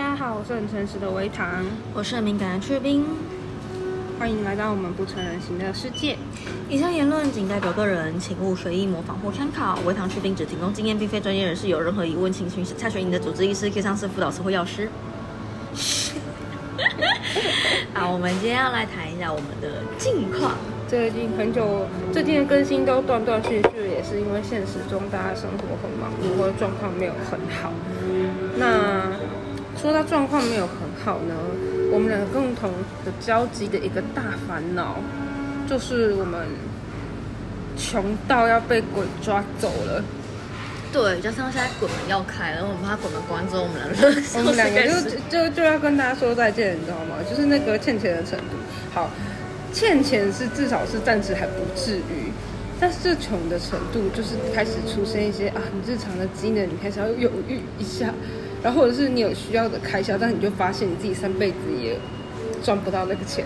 大家好，我是很诚实的维糖，我是很敏感的雀冰。欢迎来到我们不成人形的世界。以上言论仅代表个人，请勿随意模仿或参考。维糖雀冰只提供经验，并非专业人士。有任何疑问，请询查询你的主治医师、可以上司、辅导师或药师。好，我们今天要来谈一下我们的近况。最近很久，最近的更新都断断续续，也是因为现实中大家生活很忙碌，或者状况没有很好。那说到状况没有很好呢，我们两个共同的交集的一个大烦恼，就是我们穷到要被鬼抓走了。对，加上现在鬼门要开了，我们怕鬼门关之后，我们两个我们两个就就就要跟大家说再见，你知道吗？就是那个欠钱的程度。好。欠钱是至少是暂时还不至于，但是这穷的程度就是开始出现一些啊，你日常的机能你开始要犹豫一下，然后或者是你有需要的开销，但你就发现你自己三辈子也赚不到那个钱，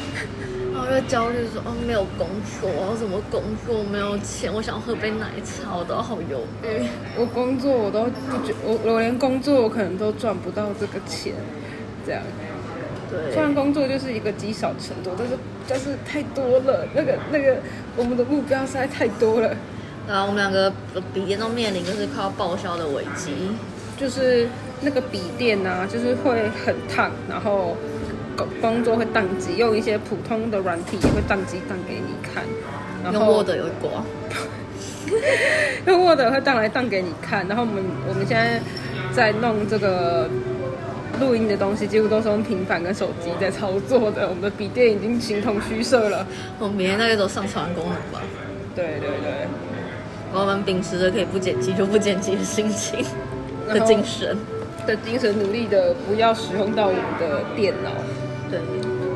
然后就焦虑说哦没有工作，我怎么工作没有钱，我想喝杯奶茶，我都好犹豫。我工作我都不觉，我我连工作我可能都赚不到这个钱，这样。对，虽然工作就是一个积少成多，但是但是太多了，那个那个我们的目标实在太多了。啊，我们两个鼻炎都面临就是快要报销的危机，就是那个笔电啊，就是会很烫，然后工工作会宕机，用一些普通的软体也会宕机宕给你看。用 Word 有挂，用 Word 会宕来宕给你看。然后我们我们现在在弄这个。录音的东西几乎都是用平板跟手机在操作的，我们的笔电已经形同虚设了。我们明天大概都上传功能吧。对对对，我们秉持着可以不剪辑就不剪辑的心情的精神的精神，努力的不要使用到我们的电脑。对，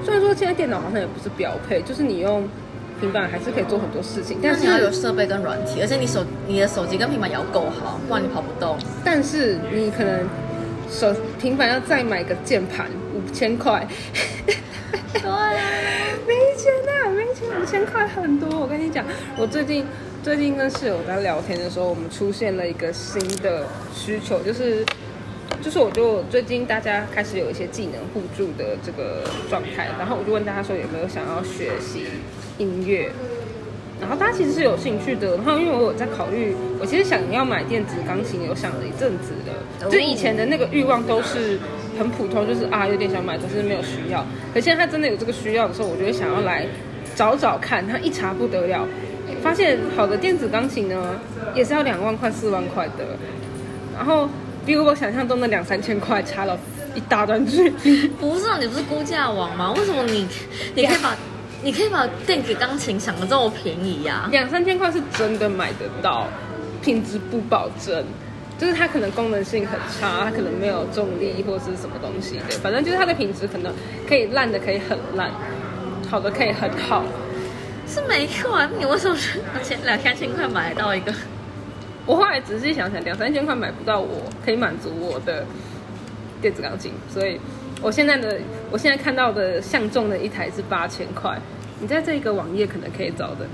虽然说现在电脑好像也不是标配，就是你用平板还是可以做很多事情，但是你要有设备跟软体，而且你手你的手机跟平板也要够好，不然你跑不动。但是你可能。手平板要再买个键盘，五千块。对啊，没钱啊，没钱，五千块很多。我跟你讲，我最近最近跟室友在聊天的时候，我们出现了一个新的需求，就是就是我就最近大家开始有一些技能互助的这个状态，然后我就问大家说有没有想要学习音乐。然后大家其实是有兴趣的，然后因为我有在考虑，我其实想要买电子钢琴，有想了一阵子的。就以前的那个欲望都是很普通，就是啊有点想买，可是没有需要。可现在他真的有这个需要的时候，我就会想要来找找看。他一查不得了，发现好的电子钢琴呢，也是要两万块、四万块的。然后比我想象中的两三千块差了一大段距离。不是啊，你不是估价王吗？为什么你你可以把？你可以把电子钢琴想的这么便宜呀？两三千块是真的买得到，品质不保证，就是它可能功能性很差，它可能没有重力或者是什么东西的，反正就是它的品质可能可以烂的可以很烂，好的可以很好，是没有啊？你为什么两千两三千块买到一个？我后来仔细想想，两三千块买不到我可以满足我的电子钢琴，所以。我现在的我现在看到的相中的一台是八千块，你在这个网页可能可以找的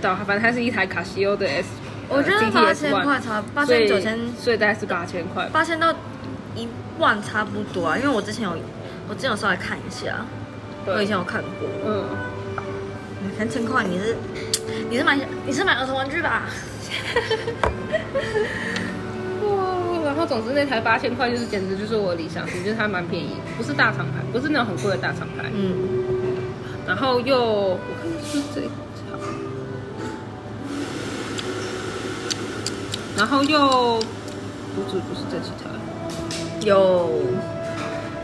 到，反正它是一台卡西欧的 S，我觉得八千块差八千九千，所以大概是八千块，八千到一万差不多啊，因为我之前有我之前有稍微看一下，我以前有看过，嗯，三千块你是你是买你是买儿童玩具吧？然后总之那台八千块就是简直就是我理想型，就是它蛮便宜，不是大厂牌，不是那种很贵的大厂牌。嗯。然后又我看是这台，然后又不是不是这几台，有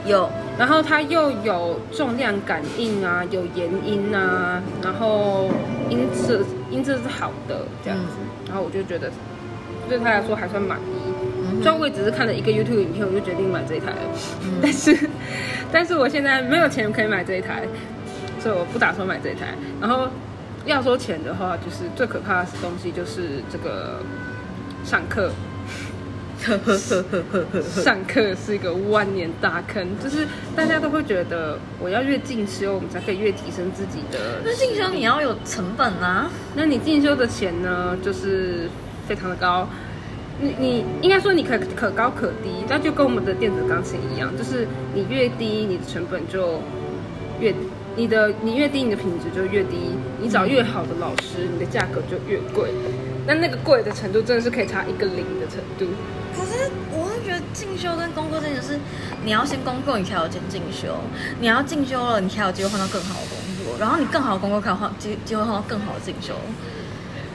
有，然后它又有重量感应啊，有延音啊，然后音质音质是好的这样子，然后我就觉得对他来说还算满意。虽然我也只是看了一个 YouTube 影片，我就决定买这一台了。但是，但是我现在没有钱可以买这一台，所以我不打算买这一台。然后要说钱的话，就是最可怕的东西就是这个上课。上课是一个万年大坑，就是大家都会觉得我要越进修，我们才可以越提升自己的。那进修你要有成本啊，那你进修的钱呢，就是非常的高。你你应该说你可可高可低，那就跟我们的电子钢琴一样，就是你越低，你的成本就越，你的你越低，你的品质就越低。你找越好的老师，你的价格就越贵。那那个贵的程度真的是可以差一个零的程度。可是我会觉得进修跟工作真的是，你要先工作，你才有钱进修；你要进修了，你才有机会换到更好的工作，然后你更好的工作，才有换机机会换到更好的进修。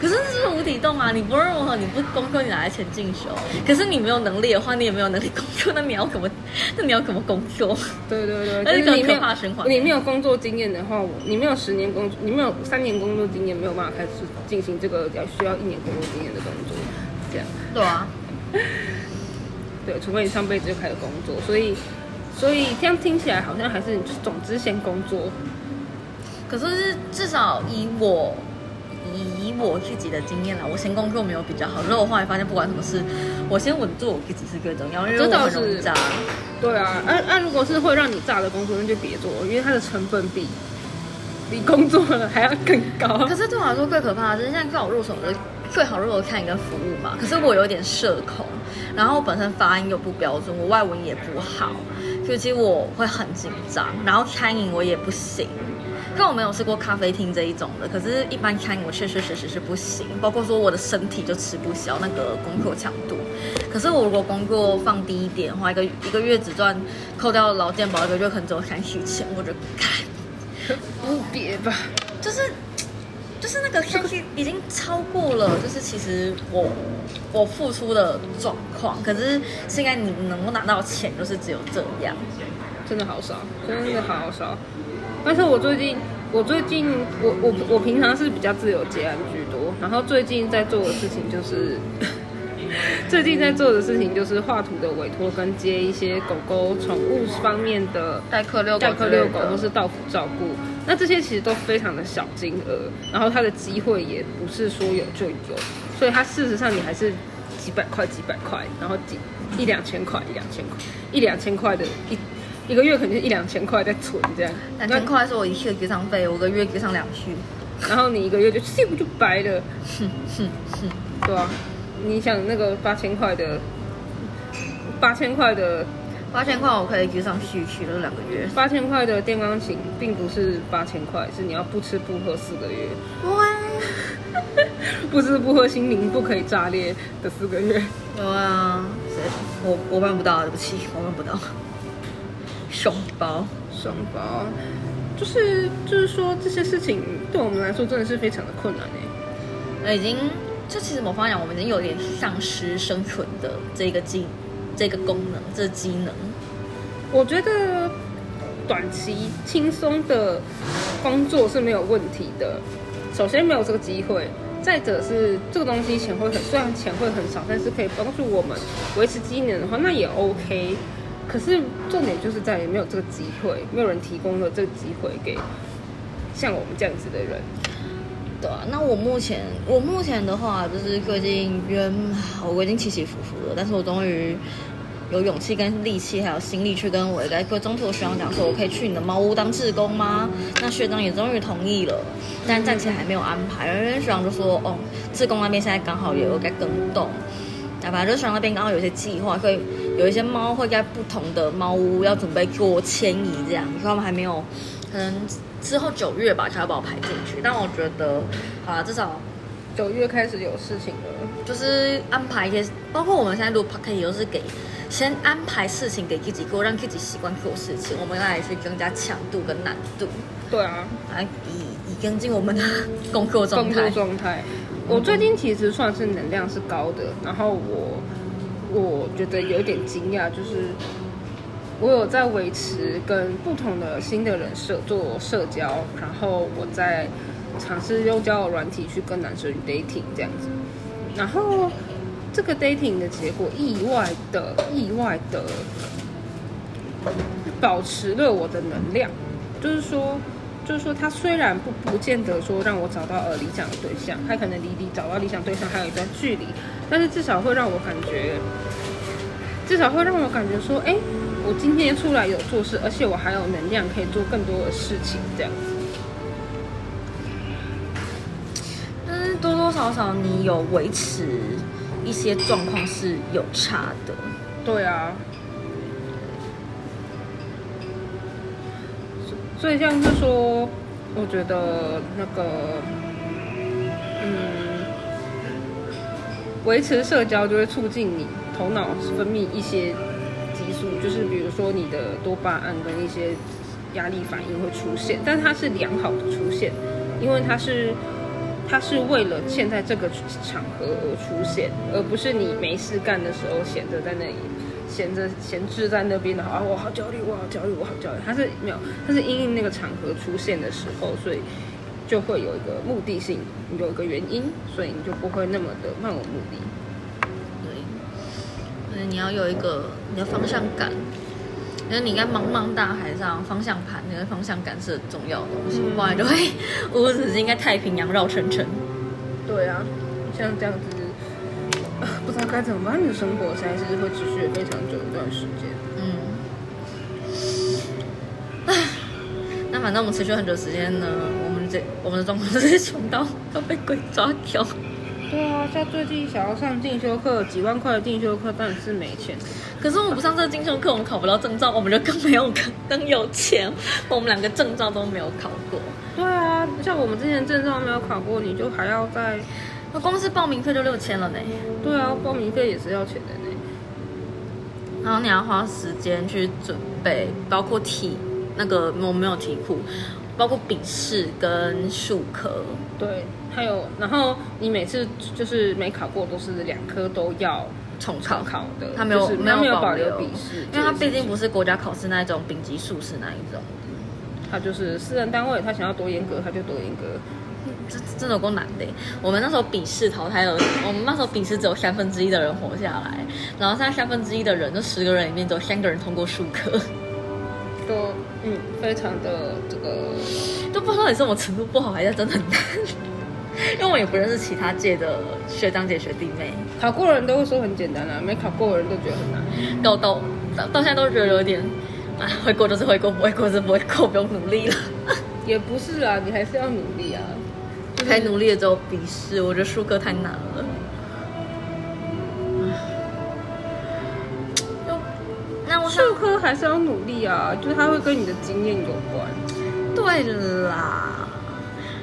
可是这是无底洞啊！你不论如何，你不工作，你拿来钱进修。可是你没有能力的话，你也没有能力工作，那你要怎么？那你要怎么工作？对对对，而且你没有你没有工作经验的话，你没有十年工，你没有三年工作经验，没有办法开始进行这个要需要一年工作经验的工作。这样对啊，对，除非你上辈子就开始工作，所以所以这样听起来好像还是总之先工作。可是至少以我。以我自己的经验啦，我先工作没有比较好。如果我后来发现，不管什么事，我先稳住我自己是最重要。因为我很容易炸。对啊，那那如果是会让你炸的工作，那就别做，因为它的成本比比工作还要更高。可是对我来说最可怕的是，现在最好入手的最好入手看一个服务嘛。可是我有点社恐，然后我本身发音又不标准，我外文也不好，所以其实我会很紧张。然后餐饮我也不行。但我没有试过咖啡厅这一种的，可是，一般餐饮我确确实实是不行，包括说我的身体就吃不消那个工作强度。可是我如果工作放低一点的话，一个一个月只赚扣掉劳健保一个月可能只有三十钱，我就干不别吧，就是就是那个三十已经超过了，就是其实我我付出的状况，可是现在你能够拿到钱就是只有这样，真的好少，真的好少。但是我最近，我最近，我我我平常是比较自由接案居多，然后最近在做的事情就是，最近在做的事情就是画图的委托跟接一些狗狗宠物方面的代客遛代客遛狗或是到府照顾，那这些其实都非常的小金额，然后它的机会也不是说有就有，所以它事实上你还是几百块几百块，然后几一两千块一两千块一两千块的一。一个月肯定是一两千块在存这样，两千块是我一次的给上费，我个月给上两去，然后你一个月就这不就白了，哼哼哼，对啊，你想那个八千块的，八千块的，八千块我可以给上续去了两个月，八千块的电钢琴并不是八千块，是你要不吃不喝四个月，哇，不吃不喝心灵不可以炸裂的四个月，有啊，谁？我我办不到，对不起，我办不到。双包，双包，就是就是说这些事情对我们来说真的是非常的困难哎，已经就其实某方面讲，我们已经有点丧失生存的这个技这个功能这机能。我觉得短期轻松的工作是没有问题的，首先没有这个机会，再者是这个东西钱会很虽然钱会很少，但是可以帮助我们维持机能的话，那也 OK。可是重点就是在于没有这个机会，没有人提供了这个机会给像我们这样子的人。对啊，那我目前我目前的话就是最近冤，我已经起起伏伏了，但是我终于有勇气跟力气还有心力去跟我一个中途的学长讲说，我可以去你的猫屋当志工吗？那学长也终于同意了，但暂且还没有安排。因为学长就说，哦，志工那边现在刚好也有在更动。反正学长那边刚好有些计划，会有一些猫会在不同的猫屋要准备做迁移，这样，所以他们还没有，可能之后九月吧才要把我排进去。但我觉得，好了，至少九月开始有事情了，就是安排一些，包括我们现在录 p o d 也都是给先安排事情给自己做，让自己习惯做事情，我们来去增加强度跟难度。对啊，来以以跟进我们的工作状态。工作状态。我最近其实算是能量是高的，然后我我觉得有点惊讶，就是我有在维持跟不同的新的人社做社交，然后我在尝试用交友软体去跟男生 dating 这样子，然后这个 dating 的结果意外的意外的保持了我的能量，就是说。就是说，他虽然不不见得说让我找到呃理想的对象，他可能离离找到理想对象还有一段距离，但是至少会让我感觉，至少会让我感觉说，哎，我今天出来有做事，而且我还有能量可以做更多的事情，这样子。但是多多少少你有维持一些状况是有差的。对啊。所以像是说，我觉得那个，嗯，维持社交就会促进你头脑分泌一些激素，就是比如说你的多巴胺跟一些压力反应会出现，但它是良好的出现，因为它是它是为了现在这个场合而出现，而不是你没事干的时候闲着在那里。闲着闲置在那边的啊，我好焦虑，我好焦虑，我好焦虑。他是没有，他是因应那个场合出现的时候，所以就会有一个目的性，有一个原因，所以你就不会那么的漫无目的。对，所以你要有一个你的方向感，因为你在茫茫大海上，方向盘那个方向感是很重要的东西，不然就会无止境在太平洋绕圈圈。对啊，像这样子。不知道该怎么办，的生活现在是会持续非常久一段时间。嗯，唉，那反正我们持续很久时间呢，我们这我们的状况是穷到要被鬼抓掉。对啊，像最近想要上进修课，几万块的进修课，但是没钱。可是我们不上这个进修课，我们考不到证照，我们就更没有更有钱。我们两个证照都没有考过。对啊，像我们之前证照没有考过，你就还要在。那光是报名费就六千了呢。对啊，报名费也是要钱的呢。然后你要花时间去准备，包括题那个我没有题库，包括笔试跟数科。对，还有，然后你每次就是没考过，都是两科都要重考考的。他没有没有保留笔试，因为他毕竟不是国家考试那一种丙级术士那一种。他就是私人单位，他想要多严格，他就多严格。真真的够难的。我们那时候笔试淘汰了，我们那时候笔试只有三分之一的人活下来，然后现在三分之一的人，就十个人里面只有三个人通过数科，都嗯非常的这个，都不知道你是我程度不好还是真的很难，因为我也不认识其他届的学长姐学弟妹，考过的人都会说很简单啊，没考过的人都觉得很难，到到到到现在都觉得有点，啊会过就是会过，不会过是不会过，不用努力了，也不是啊，你还是要努力啊。太努力了之后笔试，我觉得数科太难了。那我数科还是要努力啊，就是它会跟你的经验有关。对啦，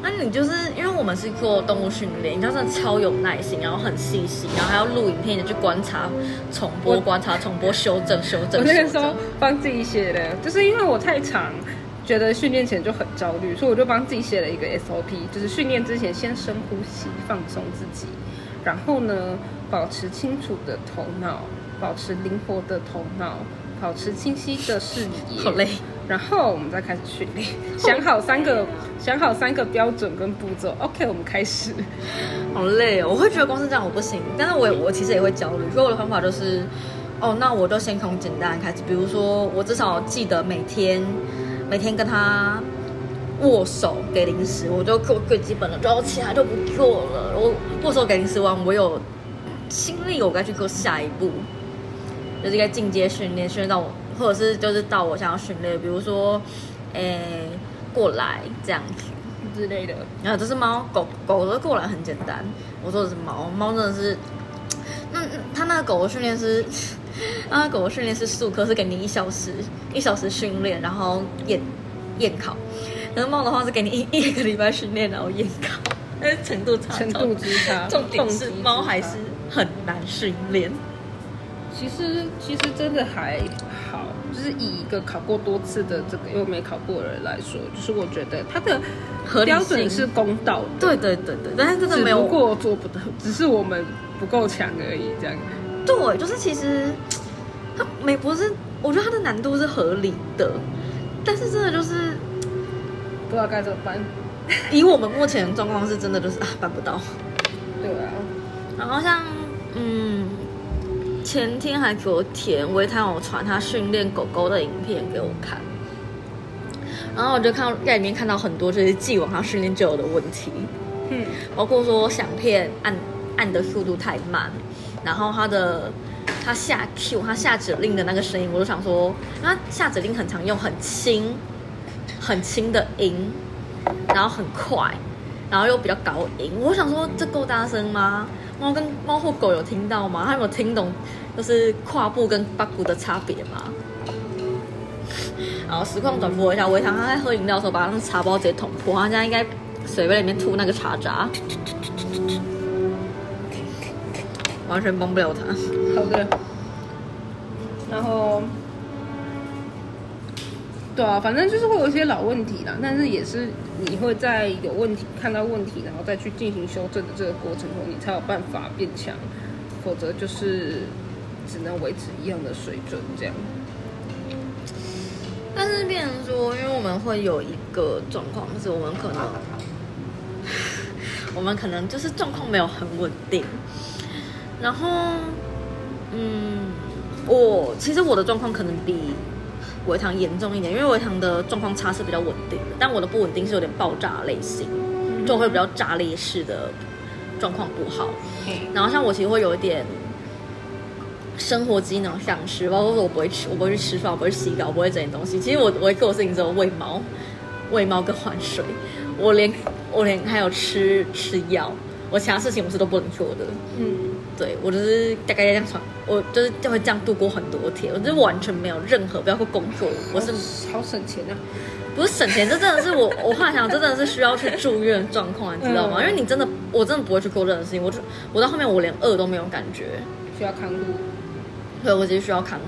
那你就是因为我们是做动物训练，你真的超有耐心，然后很细心，然后还要录影片的去观察、重播、观察、重播、修正、修正。我那个时候帮自己写的，就是因为我太长。觉得训练前就很焦虑，所以我就帮自己写了一个 SOP，就是训练之前先深呼吸，放松自己，然后呢，保持清楚的头脑，保持灵活的头脑，保持清晰的视野。好累。然后我们再开始训练，想好三个，想好三个标准跟步骤。OK，我们开始。好累哦，我会觉得光是这样我不行，但是我我其实也会焦虑，所以我的方法就是，哦，那我就先从简单开始，比如说我至少记得每天。每天跟他握手给零食，我就做最基本的，然后其他就不做了。我握手给零食完，我有心力，我该去做下一步，就是应该进阶训练，训练到我，或者是就是到我想要训练，比如说，诶，过来这样子之类的。然后这是猫，狗狗的过来很简单。我说的是猫，猫真的是，那他那个狗的训练是。啊，狗狗训练是数科，是给你一小时，一小时训练，然后验验考。然后猫的话是给你一 一个礼拜训练，然后验考，但是程度差，程度之差。重点是猫还是很难训练。其实其实真的还好，就是以一个考过多次的这个又没考过的人来说，就是我觉得它的标准是公道的。对对对对，但是真的没有过做不到，只是我们不够强而已，这样。对，就是其实它没不是，我觉得它的难度是合理的，但是真的就是不知道该怎么办。以我们目前的状况是真的就是啊办不到。对啊，然后像嗯前天还昨天维他有传他训练狗狗的影片给我看，然后我就看在里面看到很多就是既往他训练就有的问题，嗯，包括说响片按按的速度太慢。然后他的他下 Q 他下指令的那个声音，我就想说，他下指令很常用很轻很轻的音，然后很快，然后又比较高音，我想说这够大声吗？猫跟猫或狗有听到吗？他有听懂就是胯部跟八股的差别吗？然后实况转播一下，维唐他在喝饮料的时候把那个茶包直接捅破，他现在应该水杯里面吐那个茶渣，完全帮不了他。好的，然后。对啊，反正就是会有一些老问题啦，但是也是你会在有问题看到问题，然后再去进行修正的这个过程中，你才有办法变强，否则就是只能维持一样的水准这样。但是变成说，因为我们会有一个状况，就是我们可能，我们可能就是状况没有很稳定，然后，嗯，我其实我的状况可能比。维糖严重一点，因为维糖的状况差是比较稳定的，但我的不稳定是有点爆炸类型，就会比较炸裂式的状况不好。然后像我其实会有一点生活机能丧失，包括说我不会吃，我不会去吃饭，我不会洗澡，我不会整点东西。其实我我会做的事情只有喂猫、喂猫跟换水，我连我连还有吃吃药，我其他事情我是都不能做的。嗯。对我就是大概这样穿，我就是就会这样度过很多天，我就完全没有任何包括工作，我是好省钱啊，不是省钱，这真的是我 我幻想，这真的是需要去住院状况，你知道吗？因为你真的，我真的不会去做任何事情，我就我到后面我连饿都没有感觉，需要看护，对我直接需要看护，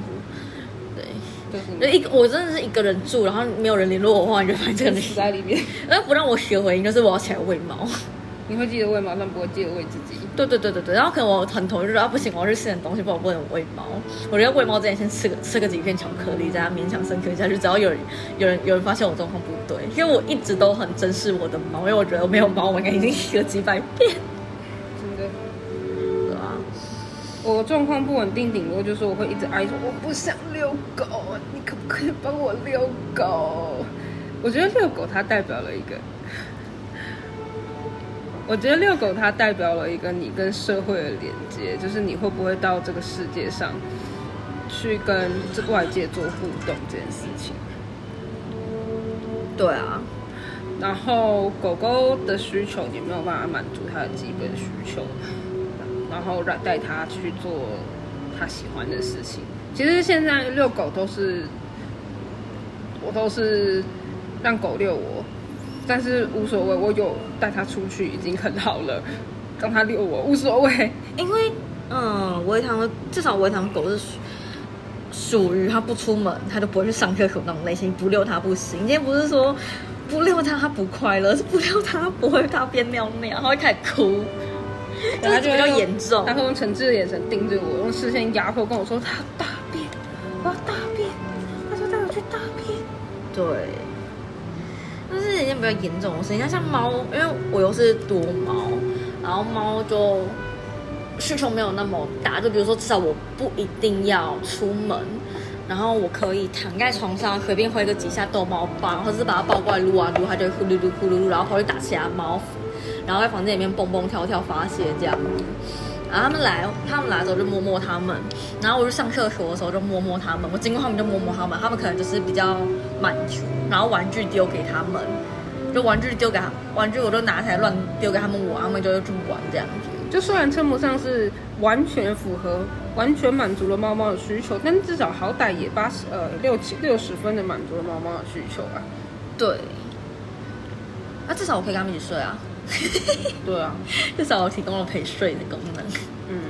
对，就是一我真的是一个人住，然后没有人联络我的话，你就发现这个人死在里面，而不让我学回应，就是我要起来喂猫。你会记得喂猫，但不会记得喂自己。对对对对对，然后可能我很同意，就说啊不行，我要去吃点东西，不然我不能喂猫。我觉得喂猫之前先吃个吃个几片巧克力，再勉强生存下去。只要有人有人有人发现我状况不对，因为我一直都很珍视我的猫，因为我觉得没有猫，我应该已经洗了几百遍。真的，对啊。我状况不稳定，顶多就是我会一直哀求我不想遛狗，你可不可以帮我遛狗？我觉得遛狗它代表了一个。我觉得遛狗它代表了一个你跟社会的连接，就是你会不会到这个世界上去跟这外界做互动这件事情。对啊，然后狗狗的需求你没有办法满足它的基本需求，然后让带它去做它喜欢的事情。其实现在遛狗都是我都是让狗遛我。但是无所谓，我有带它出去已经很好了。让它遛我无所谓，因为嗯，维糖的至少维糖狗是属于它不出门，它就不会去上厕所那种类型，不遛它不行。今天不是说不遛它它不快乐，是不遛它不会大便尿尿，它会开始哭，它就比较严重。它会用诚挚的眼神盯着我，用视线压迫跟我说它要大便，我要大便，它说带我去大便，对。比较严重的事情，像像猫，因为我又是多猫，然后猫就需求没有那么大，就比如说至少我不一定要出门，然后我可以躺在床上随便挥个几下逗猫棒，或者是把它抱过来撸啊撸，它就呼噜噜呼噜噜，然后跑去打其他猫，然后在房间里面蹦蹦跳跳发泄这样。然后他们来，他们来的时候就摸摸他们，然后我就上厕所的时候就摸摸他们，我经过他们就摸摸他们，他们可能就是比较满足，然后玩具丢给他们，就玩具丢给他，玩具我都拿起来乱丢给他们玩，他们就去玩这样子。就虽然称不上是完全符合、完全满足了猫猫的需求，但至少好歹也八十呃六七六十分的满足了猫猫的需求啊。对，那至少我可以跟他们一起睡啊。对啊，至少我提供了陪睡的功能。嗯，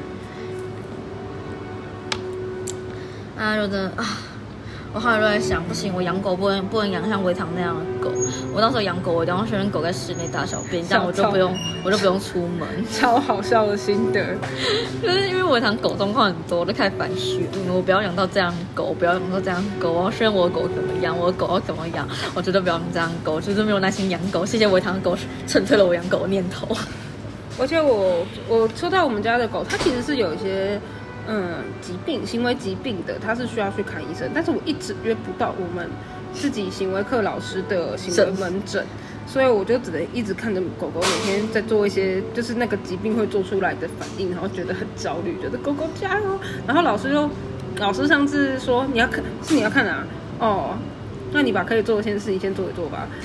啊，有的啊。我后来都在想，不行，我养狗不能不能养像维唐那样的狗。我到时候养狗，我一定要选狗在室内大小便，这样我就不用我就不用出门。超好笑的心得，就是因为维唐狗状况很多，我就开始反思，我不要养到这样狗，不要养到这样狗。我要选我的狗怎么样，我的狗要怎么养，我绝对不要这样狗，就是没有耐心养狗。谢谢维唐狗，劝退了我养狗的念头。而且我我说到我们家的狗，它其实是有一些。嗯，疾病行为疾病的，他是需要去看医生，但是我一直约不到我们自己行为课老师的行为门诊，所以我就只能一直看着狗狗每天在做一些，就是那个疾病会做出来的反应，然后觉得很焦虑，觉得狗狗加油。然后老师就，老师上次说你要看，是你要看啊，哦，那你把可以做的先事情先做一做吧。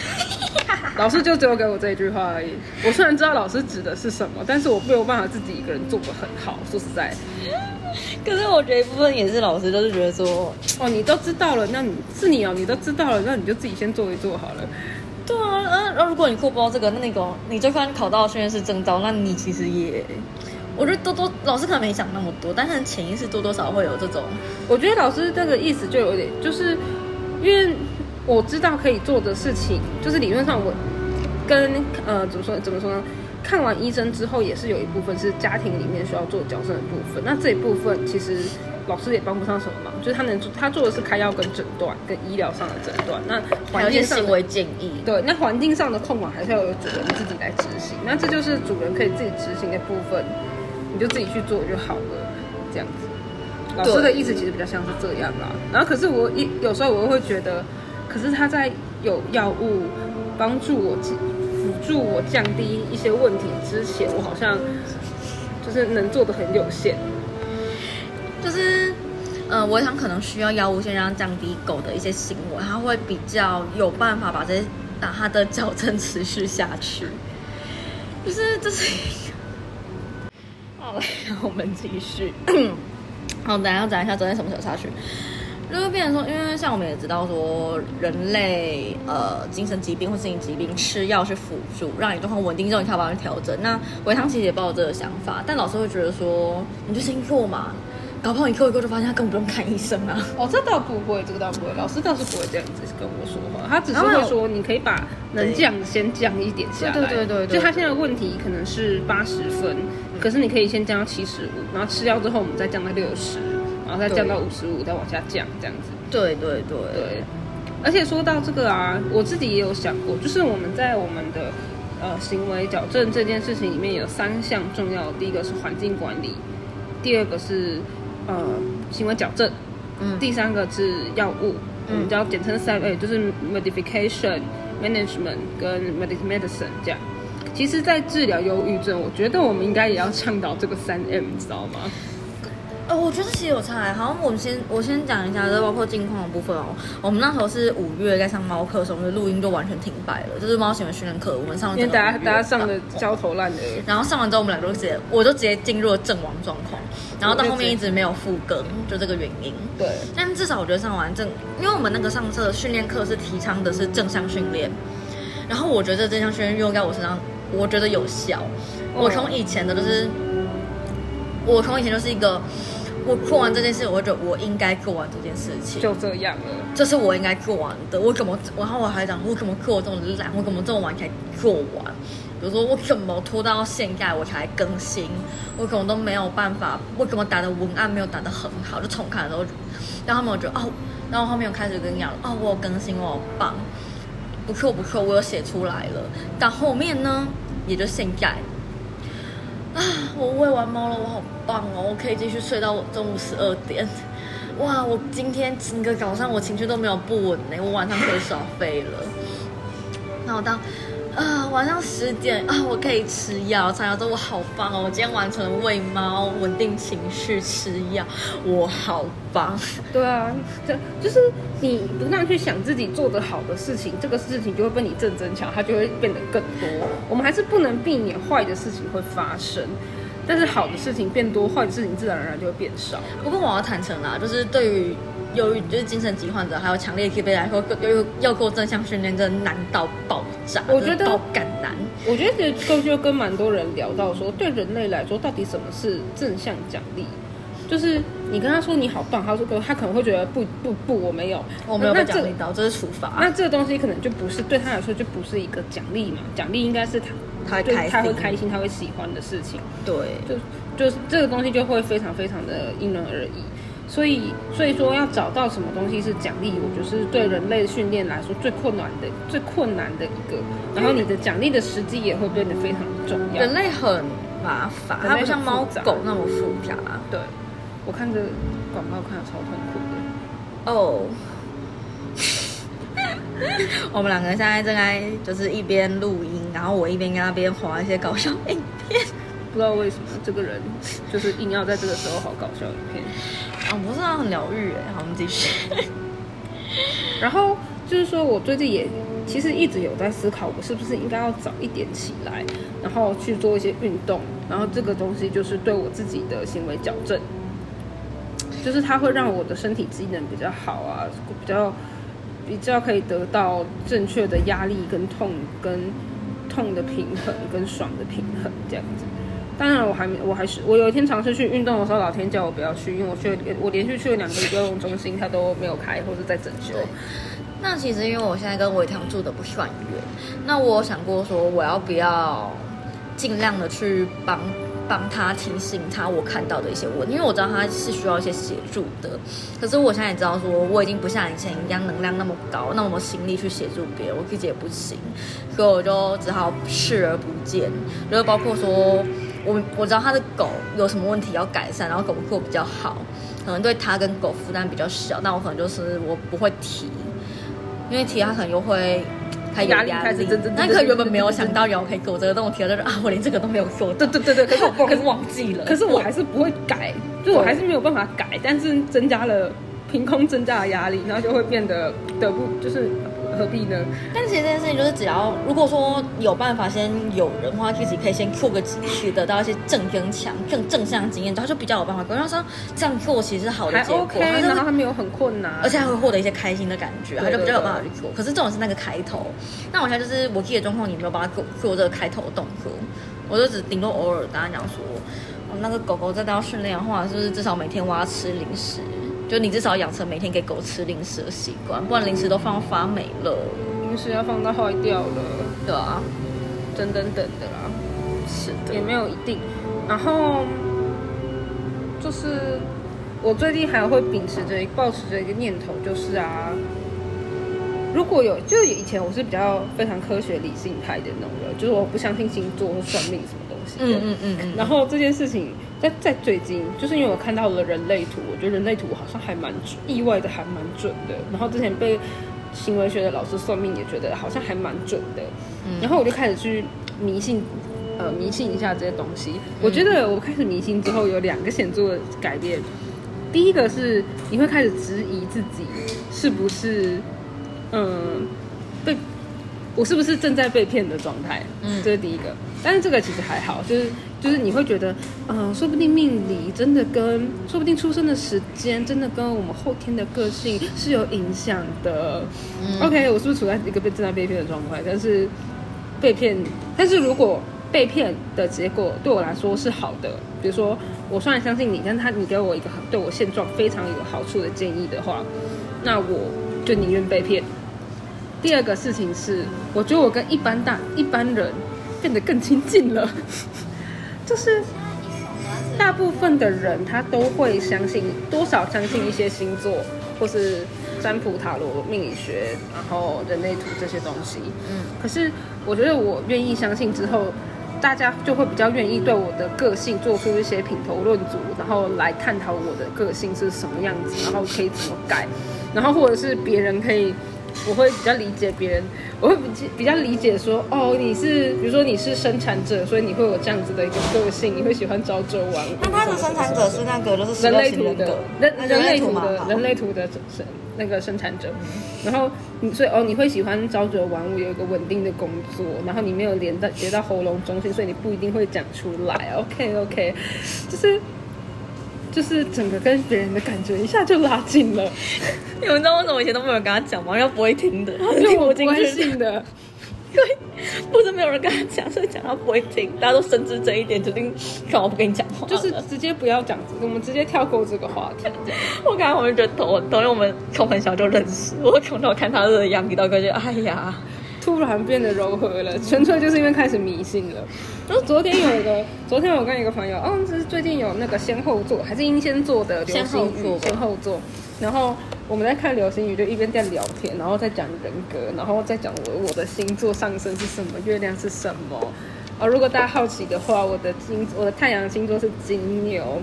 老师就只有给我这一句话而已。我虽然知道老师指的是什么，但是我没有办法自己一个人做的很好。说实在，可是我觉得一部分也是老师，就是觉得说，哦，你都知道了，那你是你哦，你都知道了，那你就自己先做一做好了。对啊，嗯，那如果你过不到这个，那那个你就算考到训练师证照，那你其实也，我觉得多多老师可能没想那么多，但是潜意识多多少会有这种。我觉得老师这个意思就有点，就是因为我知道可以做的事情，就是理论上我跟呃怎么说怎么说呢？看完医生之后，也是有一部分是家庭里面需要做矫正的部分。那这一部分其实老师也帮不上什么忙，就是他能做，他做的是开药跟诊断，跟医疗上的诊断。那环境行为建议，对，那环境上的控管还是要由主人自己来执行。那这就是主人可以自己执行的部分，你就自己去做就好了，这样子。老师的意思其实比较像是这样啦。然后可是我一有时候我会觉得，可是他在有药物帮助我。助我降低一些问题之前，我好像就是能做的很有限。就是，呃，我想可能需要药物先让降低狗的一些行为，它会比较有办法把这把它的矫正持续下去。就是这是一个。好了，我们继续。好，等下要讲一下昨天什么时候下去。就会变成说，因为像我们也知道说，人类呃精神疾病或心理疾病吃药是辅助，让你状况稳定之后，你才把它调整。那维汤其实也抱有这个想法，但老师会觉得说，你就先做嘛，搞不好你做一做就发现他根本不用看医生啊。哦，这倒不会，这个倒不会，老师倒是不会这样子跟我说话，他只是会说，你可以把能降先降一点下来。对对对对。就他现在的问题可能是八十分，可是你可以先降到七十五，然后吃药之后我们再降到六十。然后再降到五十五，再往下降，这样子。对对对对。而且说到这个啊，我自己也有想过，就是我们在我们的呃行为矫正这件事情里面有三项重要，第一个是环境管理，第二个是呃行为矫正，嗯，第三个是药物，我们叫简称三 A，就是 modification management 跟 medicine 这样。其实，在治疗忧郁症，我觉得我们应该也要倡导这个三 M，你知道吗？呃，我觉得其实有差。好，我们先我先讲一下，就包括近况的部分哦。我们那时候是五月在上猫课的时候，我们的录音就完全停摆了，就是猫行为训练课，我们上因为大家大家上的焦头烂额。然后上完之后，我们两个就直接，我就直接进入了阵亡状况。然后到后面一直没有复更，就这个原因。对。但至少我觉得上完正，因为我们那个上课训练课是提倡的是正向训练，然后我觉得正向训练用在我身上，我觉得有效。我从以前的就是，我从以前就是一个。我做完这件事，我觉得我应该做完这件事情，就这样了。这是我应该做完的。我怎么，然后我还讲，我怎么做这么懒？我怎么这么晚才做完？比如说，我怎么拖到现在我才更新？我可能都没有办法。我怎么打的文案没有打的很好？就重看的时候，然后他们觉得哦，然后后面我开始跟你讲哦，我有更新，我好棒，不错不错，我有写出来了。到后面呢，也就现在。啊！我喂完猫了，我好棒哦！我可以继续睡到中午十二点。哇！我今天整个早上我情绪都没有不稳呢，我晚上可以耍飞了。那我到。啊，晚上十点啊，我可以吃药。吃药之后我好棒哦，我今天完成了喂猫、稳定情绪、吃药，我好棒。对啊，就就是你不断去想自己做的好的事情，这个事情就会被你正增强，它就会变得更多。我们还是不能避免坏的事情会发生，但是好的事情变多，坏的事情自然而然就会变少。不过我要坦诚啦，就是对于。忧郁就是精神疾患者，还有强烈疲惫来说，又要过正向训练，真的难到爆炸。我觉得爆感难。我觉得这就跟蛮多人聊到说，对人类来说，到底什么是正向奖励？就是你跟他说你好棒，他说他可能会觉得不不不，我没有，我没有被奖励到，这是处罚。那这个东西可能就不是对他来说就不是一个奖励嘛？奖励应该是他他开他会开心，他会喜欢的事情。对，就就是这个东西就会非常非常的因人而异。所以，所以说要找到什么东西是奖励，我觉得是对人类训练来说最困难的、最困难的一个。然后你的奖励的时机也会变得非常重要。人类很麻烦，它不像猫狗那么复杂。对，我看着广告看的超痛苦的。哦，我们两个现在正在就是一边录音，然后我一边跟他边划一些搞笑影片。不知道为什么这个人就是硬要在这个时候好搞笑影片。啊，不是啊，很疗愈哎。好，我们继续。然后就是说，我最近也其实一直有在思考，我是不是应该要早一点起来，然后去做一些运动，然后这个东西就是对我自己的行为矫正，就是它会让我的身体机能比较好啊，比较比较可以得到正确的压力跟痛跟痛的平衡跟爽的平衡这样子。当然我还没，我还是我有一天尝试去运动的时候，老天叫我不要去，因为我去我连续去了两个游泳中心，它都没有开或者在整修。那其实因为我现在跟伟堂住的不算远，那我想过说我要不要尽量的去帮帮他提醒他我看到的一些问题，因为我知道他是需要一些协助的。可是我现在也知道说我已经不像以前一样能量那么高，那么心力去协助别人，我自己也不行，所以我就只好视而不见。就是包括说我我知道他的狗有什么问题要改善，然后狗狗比较好，可能对他跟狗负担比较小，那我可能就是我不会提。因为提他可能又会他压力，开始真真，那可原本没有想到有可以给我这个动提了，就是啊，我连这个都没有做，对对对对，可是我可是忘记了，可是我还是不会改，就我还是没有办法改，但是增加了凭空增加的压力，然后就会变得得不就是。何必呢？但其实这件事情就是，只要如果说有办法先有人的话，自己可以先做个几次，得到一些正跟强、更正向经验，然后就比较有办法。比方说这样做其实是好的结果，他没有很困难，而且还会获得一些开心的感觉，他就比较有办法去做。可是这种是那个开头，那我现在就是我自己的状况，你没有办法给我做这个开头动作，我就只顶多偶尔跟他讲说，那个狗狗真的要训练的话，是不是至少每天我要吃零食？就你至少养成每天给狗吃零食的习惯，不然零食都放发霉了，零食要放到坏掉了，对啊，等等等的啦，是的，也没有一定。然后就是我最近还会秉持着、保持着一个念头，就是啊，如果有，就以前我是比较非常科学理性派的那种人，就是我不相信星座或算命什么东西的。嗯嗯嗯。然后这件事情。在在最近，就是因为我看到了人类图，我觉得人类图好像还蛮准，意外的还蛮准的。然后之前被行为学的老师算命，也觉得好像还蛮准的。然后我就开始去迷信，呃，迷信一下这些东西。我觉得我开始迷信之后，有两个显著的改变。第一个是你会开始质疑自己是不是，嗯，被我是不是正在被骗的状态？嗯，这是第一个。但是这个其实还好，就是就是你会觉得，嗯，说不定命理真的跟，说不定出生的时间真的跟我们后天的个性是有影响的。OK，我是不是处在一个被正在被骗的状态？但是被骗，但是如果被骗的结果对我来说是好的，比如说我虽然相信你，但他你给我一个对我现状非常有好处的建议的话，那我就宁愿被骗。第二个事情是，我觉得我跟一般大一般人。变得更亲近了，就是大部分的人他都会相信多少相信一些星座或是占卜塔罗命理学，然后人类图这些东西。嗯，可是我觉得我愿意相信之后，大家就会比较愿意对我的个性做出一些品头论足，然后来探讨我的个性是什么样子，然后可以怎么改，然后或者是别人可以。我会比较理解别人，我会比比较理解说，哦，你是比如说你是生产者，所以你会有这样子的一个个性，你会喜欢朝九晚五。那他的生产者是那个就是人类图的人人类图的人类图的生那个生产者，然后你所以哦你会喜欢朝九晚五有一个稳定的工作，然后你没有连到连到喉咙中心，所以你不一定会讲出来。OK OK，就是。就是整个跟别人的感觉一下就拉近了。你们知道为什么以前都没有人跟他讲吗？因为不会听的，听不进去的。因为不是没有人跟他讲，所以讲他不会听。大家都深知这一点，决定看我不跟你讲话，就是直接不要讲，我们直接跳过这个话题。我刚刚我就觉得头很痛，因为我们从很小就认识，我从头看他的样子到感觉，哎呀。突然变得柔和了，纯粹就是因为开始迷信了。然后昨天有一个，昨天我跟一个朋友，哦，就是最近有那个先后座还是阴先座的流星雨先后座。然后我们在看流星雨，就一边在聊天，然后在讲人格，然后再讲我我的星座上升是什么，月亮是什么。啊，如果大家好奇的话，我的金我的太阳星座是金牛，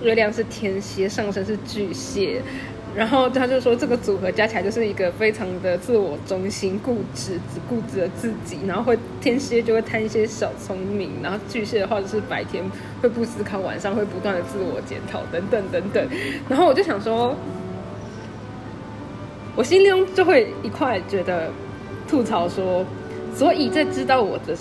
月亮是天蝎，上升是巨蟹。然后他就说，这个组合加起来就是一个非常的自我中心、固执、只固执了自己。然后会天蝎就会贪一些小聪明，然后巨蟹的话就是白天会不思考，晚上会不断的自我检讨等等等等。然后我就想说，我心中就会一块觉得，吐槽说，所以在知道我的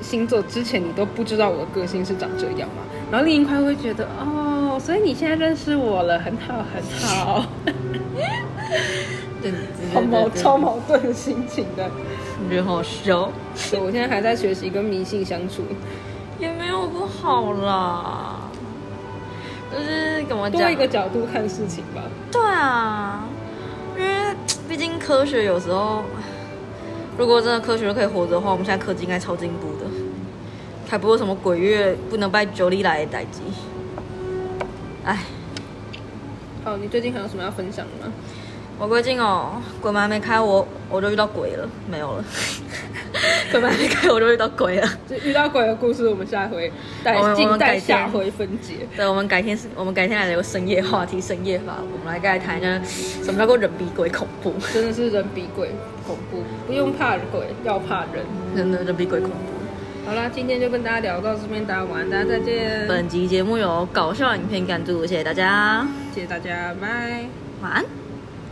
星座之前，你都不知道我的个性是长这样吗？然后另一块会觉得，哦，所以你现在认识我了，很好很好。对，好矛超矛盾的心情的，觉得好笑。对，我现在还在学习跟迷信相处，也没有不好啦。就是怎么多一个角度看事情吧。对啊，因为毕竟科学有时候，如果真的科学可以活着的话，我们现在科技应该超进步的，才不会什么鬼月不能拜九里来的代机。哎，好，你最近还有什么要分享的吗？我最近哦，鬼门还没开，我我就遇到鬼了，没有了。鬼门还没开，我就遇到鬼了。就遇到鬼的故事，我们下回待静待下回分解。对，我们改天是，我们改天来聊个深夜话题，深夜法，我们来再来谈一下什么叫做人比鬼恐怖。真的是人比鬼恐怖，不用怕鬼，要怕人。真的人比鬼恐怖。好啦，今天就跟大家聊到这边，大家晚安，大家再见。本集节目由搞笑影片赞助，谢谢大家，谢谢大家，拜，晚安。